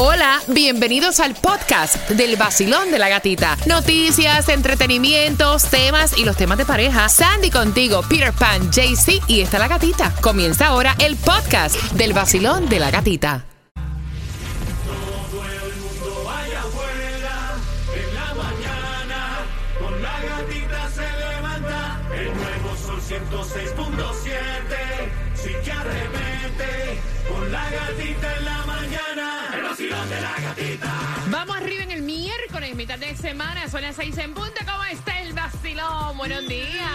Hola, bienvenidos al podcast del vacilón de la gatita. Noticias, entretenimientos, temas y los temas de pareja. Sandy contigo, Peter Pan, JC y está la gatita. Comienza ahora el podcast del vacilón de la gatita. Todo el mundo afuera, en la mañana, con la gatita se levanta, el nuevo sol 106.7, sí que arremete, con la gatita en la Vamos arriba en el miércoles, mitad de semana, son las seis en punta. ¿Cómo está el vacilón? Buenos días.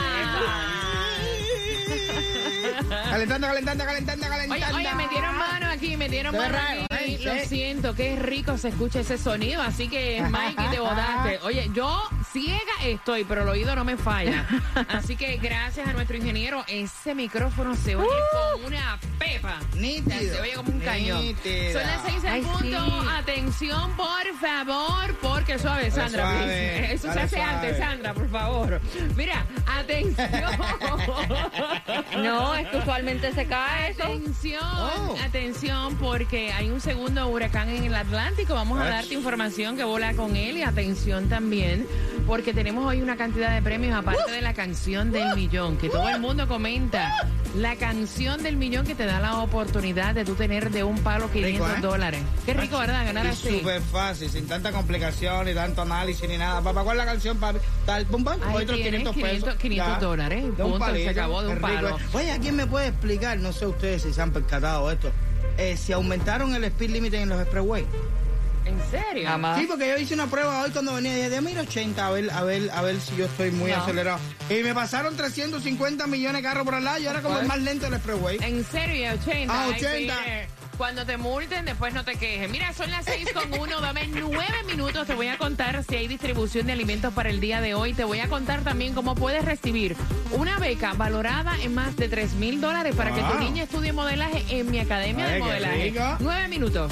Calentando, calentando, calentando, Oye, calentando. oye, metieron mano aquí, metieron mano raro, aquí. ¿eh? Lo Sí. siento, qué rico se escucha ese sonido. Así que, Mikey, te botaste. Oye, yo ciega estoy, pero el oído no me falla. Así que gracias a nuestro ingeniero, ese micrófono se oye con una pepa. Nítido. Se oye como un cañón. Nítida. Son las seis en punto. sí. Atención, por favor, porque suave, Sandra. suave. Eso se hace suave. antes, Sandra, por favor. Mira, atención. No, es que usualmente se cae eso. Atención, Oh. atención, porque hay un segundo huracán en el Atlántico. Vamos a darte información que vola con él y atención también, porque tenemos hoy una cantidad de premios aparte de la canción del millón, que todo el mundo comenta. La canción del millón que te da la oportunidad de tú tener de un palo 500 Rico, ¿eh? dólares. Qué rico, ¿verdad? Ganar así. súper fácil, sin tanta complicación ni tanto análisis ni nada. Papá, ¿cuál es la canción, papi? Tal, pum, pum, Ahí otros tienes 500 pesos. 500 500 Ya. dólares, De un punto, se acabó de un rico palo. es. Oye, ¿alguien me puede explicar? No sé ustedes si se han percatado esto. Eh, si aumentaron el speed limit en los expressway. ¿En serio? Jamás. Sí, porque yo hice una prueba hoy cuando venía déjame ir 80 a ver, a ver, a ver si yo estoy muy No. acelerado. Y me pasaron 350 millones de carros por al lado y era como el más lento del expressway. En serio, 80. Ah, Ay, 80. Peter, Cuando te multen, después no te quejes. Mira, son las 6 con 1. Dame 9 minutos. Te voy a contar si hay distribución de alimentos para el día de hoy. Te voy a contar también cómo puedes recibir una beca valorada en más de 3 mil dólares para que tu Wow. niña estudie modelaje en mi academia Ay, de modelaje. rico. 9 minutos.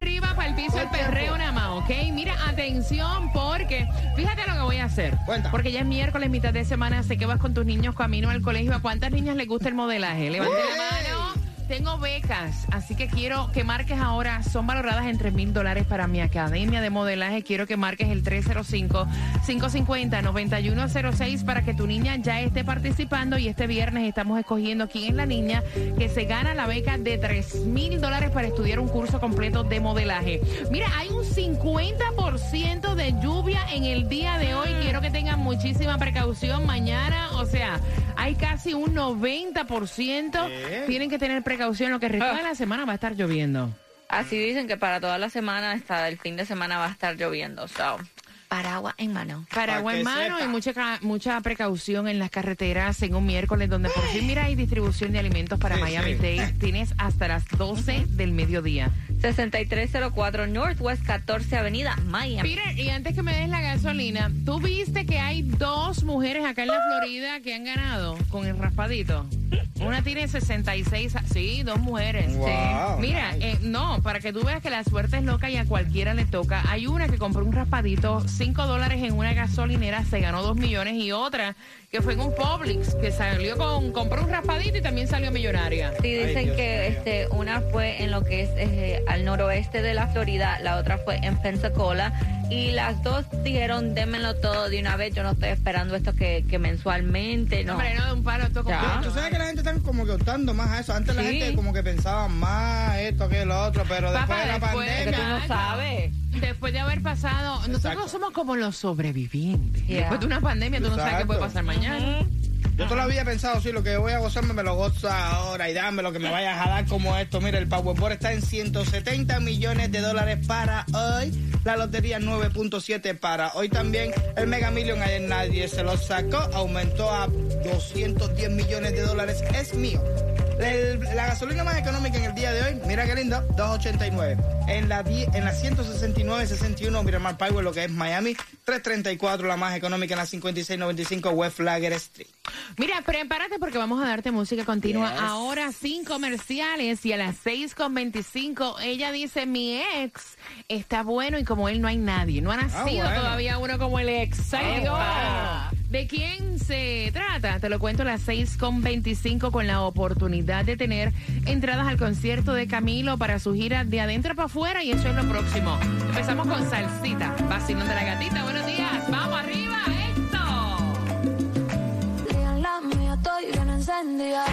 para el piso el perreo nada más, ¿ok? Mira, atención, porque fíjate lo que voy a hacer. Cuenta. Porque ya es miércoles, mitad de semana, sé que vas con tus niños camino al colegio. ¿A cuántas niñas les gusta el modelaje? Levante la mano. Tengo becas, así que quiero que marques ahora, son valoradas en 3 mil dólares para mi academia de modelaje. Quiero que marques el 305-550-9106 para que tu niña ya esté participando y este viernes estamos escogiendo quién es la niña que se gana la beca de 3 mil dólares para estudiar un curso completo de modelaje. Mira, hay un 50% de lluvia en el día de hoy. Quiero que tengan muchísima precaución mañana, o sea, hay casi un 90%. ¿Qué? Tienen que tener precaución. Lo que resta de la semana va a estar lloviendo. Así dicen que para toda la semana, hasta el fin de semana va a estar lloviendo. So, paraguas en mano. Paraguas en mano sepa. y mucha, ca- mucha precaución en las carreteras en un miércoles donde por fin, mira, hay distribución de alimentos para Sí, Miami sí. Dade. Tienes hasta las 12 del mediodía. 6304 Northwest 14 Avenida, Miami. Peter, y antes que me des la gasolina, ¿tú viste que hay dos mujeres acá en la Florida que han ganado con el raspadito? Una tiene 66, a- sí, dos mujeres. Wow, Sí. Mira, nice. eh, no, para que tú veas que la suerte es loca y a cualquiera le toca. Hay una que compró un raspadito, 5 dólares en una gasolinera, se ganó 2 millones, y otra que fue en un Publix, que salió con, compró un raspadito y también salió millonaria. Sí, dicen que mío. este, una fue en lo que es eh, al noroeste de la Florida, la otra fue en Pensacola. Y las dos dijeron, démenlo todo de una vez. Yo no estoy esperando esto que, que mensualmente, no. Hombre, no de un palo, esto Ya. completo. Tú sabes que la gente está como que optando más a eso. Antes la gente como que pensaba más esto que lo otro, pero después de la después- que tú pandemia. no sabes. Después de haber pasado, nosotros Exacto. somos como los sobrevivientes. Yeah. Después de una pandemia, tú no sabes qué puede Exacto. pasar mañana. Yo la vida he pensado, sí, lo que voy a gozarme me lo gozo ahora y dame lo que me vaya a jalar como esto. Mira, el Powerball está en 170 millones de dólares para hoy. La lotería 9.7 para hoy también. El Mega Million ayer nadie se lo sacó, aumentó a 210 millones de dólares. Es mío. La gasolina más económica en el día de hoy, mira qué lindo, 2.89. En la, die- en la 169.61 Miramar Power, lo que es Miami, 3.34 la más económica en la 56.95 West Flagger Street. Mira, prepárate porque vamos a darte música continua Yes. ahora sin comerciales y a las 6.25 ella dice mi ex está bueno y como él no hay nadie. No ha nacido bueno. todavía uno como el ex. ¡Ay, Dios! Epa. ¿De quién se trata? Te lo cuento a las 6.25 con la oportunidad de tener entradas al concierto de Camilo para su gira de adentro para afuera y eso es lo próximo. Empezamos con Salsita, vacilón de la gatita. Buenos días, vamos arriba, esto. Estoy bien encendida.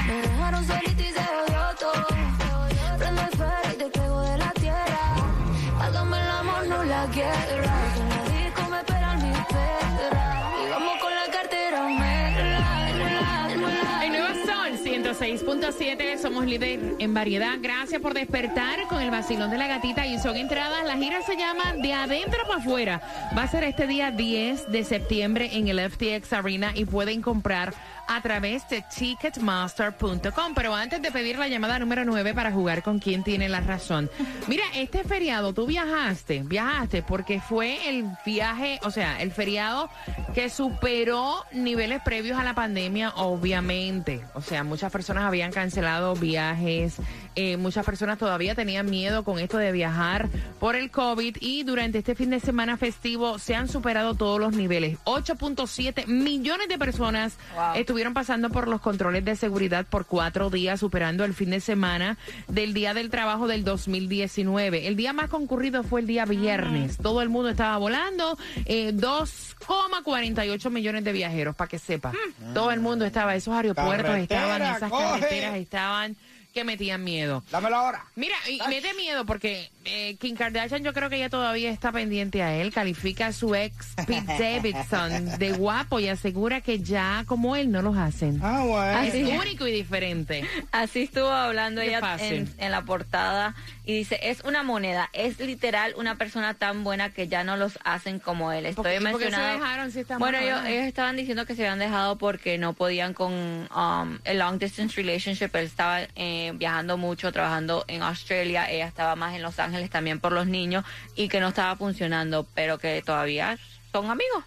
6.7, somos líder en variedad. Gracias por despertar con el vacilón de la gatita y son entradas. La gira se llama De Adentro para Afuera. Va a ser este día 10 de septiembre en el FTX Arena y pueden comprar a través de ticketmaster.com. Pero antes de pedir la llamada número 9 para jugar con quien tiene la razón. Mira, este feriado, tú viajaste, viajaste porque fue el viaje, o sea, el feriado que superó niveles previos a la pandemia, obviamente. O sea, muchas personas habían cancelado viajes, eh, muchas personas todavía tenían miedo con esto de viajar por el COVID y durante este fin de semana festivo se han superado todos los niveles. 8.7 millones de personas Wow. estuvieron pasando por los controles de seguridad por cuatro días, superando el fin de semana del Día del Trabajo del 2019. El día más concurrido fue el día viernes. Todo el mundo estaba volando. eh, 2,48 millones de viajeros, para que sepa. Todo el mundo estaba, esos aeropuertos Carretera, estaban, esas coge. carreteras estaban que metían miedo. Dámelo ahora. Mira, y mete miedo porque eh, Kim Kardashian yo creo que ella todavía está pendiente a él. Califica a su ex Pete Davidson de guapo y asegura que ya como él no los hacen. Ah, bueno. Es único y diferente. Así estuvo hablando Qué ella en, en la portada y dice, es una moneda, es literal una persona tan buena que ya no los hacen como él. ¿Por qué- Estoy y por qué se mencionando. dejaron si están bueno, ellos estaban diciendo que se habían dejado porque no podían con um, el long distance relationship. Él estaba eh, viajando mucho, trabajando en Australia. Ella estaba más en Los Ángeles también por los niños y que no estaba funcionando, pero que todavía son amigos.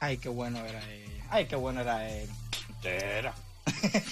Ay, qué bueno era ella. Ay, qué bueno era él. Entera.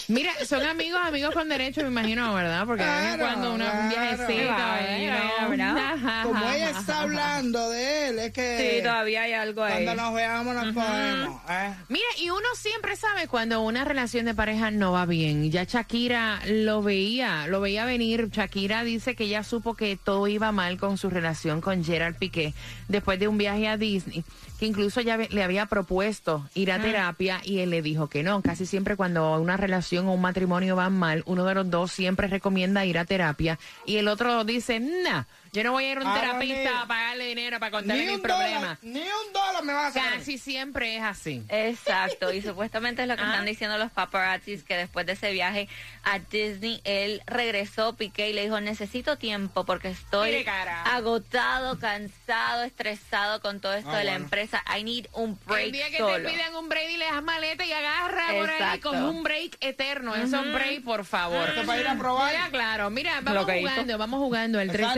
Mira, son amigos, amigos con derecho, me imagino, ¿verdad? Porque de vez en cuando una, un claro. viajecito Claro, no. Como ella está hablando de él, es que Sí, todavía hay algo ahí. cuando nos veamos nos cogemos. ¿eh? Mira, y uno siempre sabe cuando una relación de pareja no va bien. Ya Shakira lo veía, lo veía venir. Shakira dice que ya supo que todo iba mal con su relación con Gerard Piqué después de un viaje a Disney, que incluso ya le había propuesto ir a terapia y él le dijo que no. Casi siempre cuando una relación o un matrimonio van mal, uno de los dos siempre recomienda ir a terapia y el otro dice, nah, yo no voy a ir a un Ah, terapista ni- a pagarle dinero para contarle Ni mis un problemas. dólar, ni un dólar me va a hacer. Casi siempre es así. Exacto, y supuestamente es lo que Ah. están diciendo los paparazzis, que después de ese viaje a Disney, él regresó, Piqué, y le dijo, necesito tiempo porque estoy Mire, cara. agotado, cansado, estresado con todo esto Ah, de la bueno. empresa. I need un break el día que solo. te pidan un break y le das maleta y agarra por ahí Exacto. con un break eterno. Eso es un break, por favor. Esto para ir a probar. Ya, claro. Mira, vamos Lo que hizo. jugando, vamos jugando. El Exacto.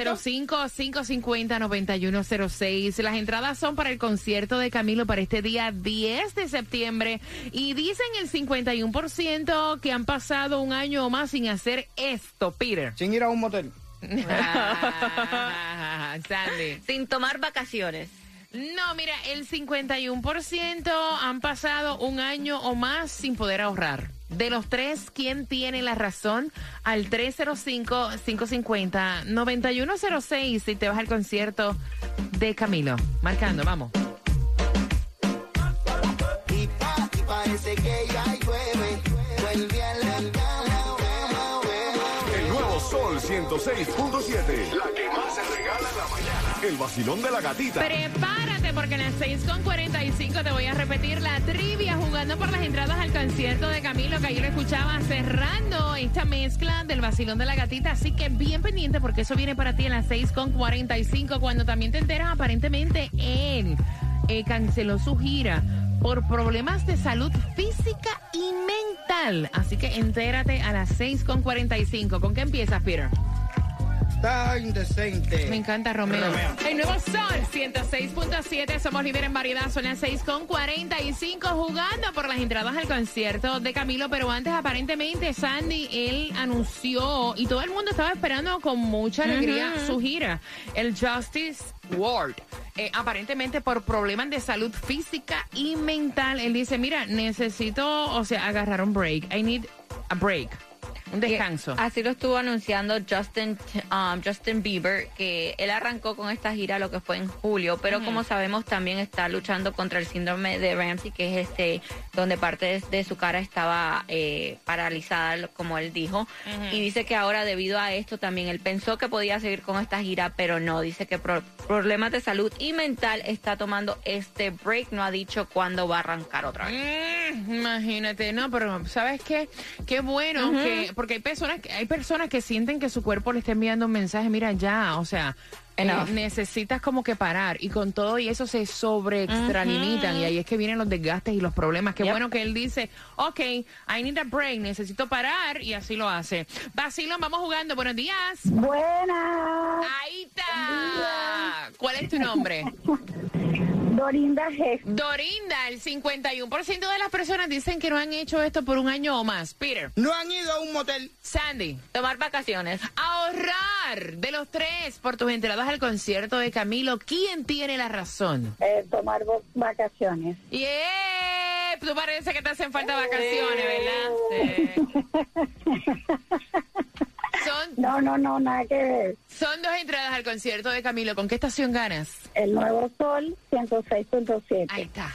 305-550-9106. Las entradas son para el concierto de Camilo para este día 10 de septiembre. Y dicen el 51% que han pasado un año o más sin hacer esto, Peter. Sin ir a un motel. Ah. Sin tomar vacaciones. No, mira, el 51% han pasado un año o más sin poder ahorrar. De los tres, ¿quién tiene la razón? Al 305-550-9106 si te vas al concierto de Camilo. Marcando, vamos. y, pa- y parece que ya llueve. Vuelve a la 106.7. La que más se regala en la mañana. El vacilón de la gatita. Prepárate porque en las 6.45 te voy a repetir la trivia jugando por las entradas al concierto de Camilo que ayer escuchaba cerrando esta mezcla del vacilón de la gatita. Así que bien pendiente porque eso viene para ti en las 6.45 cuando también te enteras aparentemente él eh, canceló su gira por problemas de salud física y mental. Así que entérate a las 6.45. ¿Con qué empiezas, Peter? Está indecente. Me encanta Romeo. Romeo. El nuevo Sol 106.7. Somos líderes en variedad. Son las 6.45 jugando por las entradas al concierto de Camilo. Pero antes, aparentemente, Sandy, él anunció y todo el mundo estaba esperando con mucha alegría su gira. El Justice World. Eh, aparentemente por problemas de salud física y mental. Él dice, mira, necesito, o sea, agarrar un break. I need a break. Un descanso. Así lo estuvo anunciando Justin, um, Justin Bieber, que él arrancó con esta gira lo que fue en julio, pero como sabemos también está luchando contra el síndrome de Ramsey, que es este donde parte de, de su cara estaba eh, paralizada, como él dijo, y dice que ahora debido a esto también él pensó que podía seguir con esta gira, pero no, dice que por problemas de salud y mental está tomando este break, no ha dicho cuándo va a arrancar otra vez. Mm, imagínate, no, pero ¿sabes qué? Qué bueno que, porque hay personas, que- hay personas que sienten que su cuerpo le está enviando un mensaje, mira ya, o sea, eh, Enough. necesitas como que parar y con todo y eso se sobre extralimitan y ahí es que vienen los desgastes y los problemas. Qué Yep. bueno que él dice, ok, I need a break, necesito parar y así lo hace. Basilón, vamos jugando, buenos días. Buenas, Ahí está. ¿Cuál es tu nombre? Dorinda G. Dorinda, el 51% de las personas dicen que no han hecho esto por un año o más. Peter, No han ido a un motel. Sandy, Tomar vacaciones. ahorrar de los tres por tus entradas al concierto de Camilo. ¿Quién tiene la razón? Eh, tomar vacaciones. Yeah, tú parece que te hacen falta vacaciones, ¿verdad? Sí. Son, No, no, no, nada que ver. son dos entradas al concierto de Camilo. ¿Con qué estación ganas? El Nuevo Sol 106.7. Ahí está.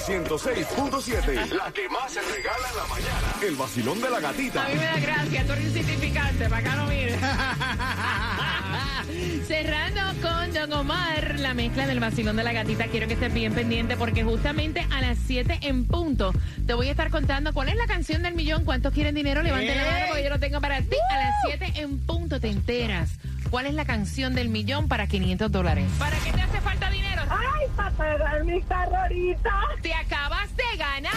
Sol 106.7. La que más se regala en la mañana. El vacilón de la gatita. A mí me da gracia, tú eres insignificante, para acá no mires. Cerrando con Don Omar, la mezcla del vacilón de la gatita. Quiero que estés bien pendiente porque justamente a las 7 en punto te voy a estar contando cuál es la canción del millón. ¿Cuántos quieren dinero? Levanten la mano porque yo lo tengo para ti. A las 7 en punto te enteras. ¿Cuál es la canción del millón para 500 dólares? ¿Para qué te hace falta dinero? ¡Ay, para pagar mi carro ahorita! Te acabas de ganar.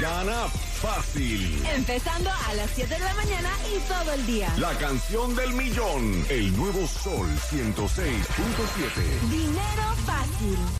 Gana fácil. Empezando a las 7 de la mañana y todo el día. La canción del millón. El nuevo Sol 106.7. Dinero fácil.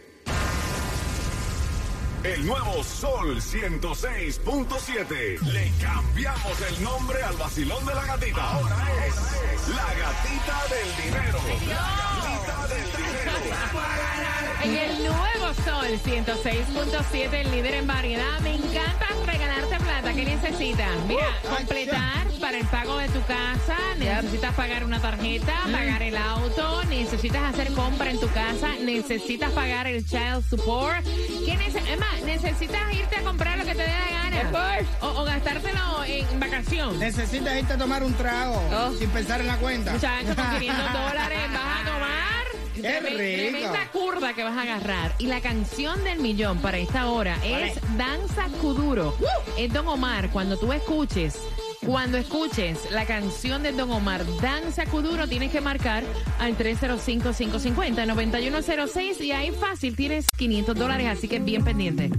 El nuevo Sol 106.7. Le cambiamos el nombre al vacilón de la gatita. Ahora es la gatita del dinero. La gatita del dinero. En el nuevo Sol 106.7, el líder en variedad. Me encanta regalarte plata. ¿Qué necesitas? Mira, completar para el pago de tu casa. Necesitas pagar una tarjeta, pagar el auto. Necesitas hacer compra en tu casa. Necesitas pagar el child support. ¿Qué nece- más, necesitas irte a comprar lo que te dé la gana. O, o gastártelo en vacación. Necesitas irte a tomar un trago Oh. sin pensar en la cuenta. Muchachos, con 500 dólares vas Tremenda curda que vas a agarrar. Y la canción del millón para esta hora es Danza Kuduro. Es Don Omar. Cuando tú escuches, cuando escuches la canción de Don Omar, Danza Kuduro, tienes que marcar al 305-550-9106 y ahí fácil tienes 500 dólares, así que bien pendiente.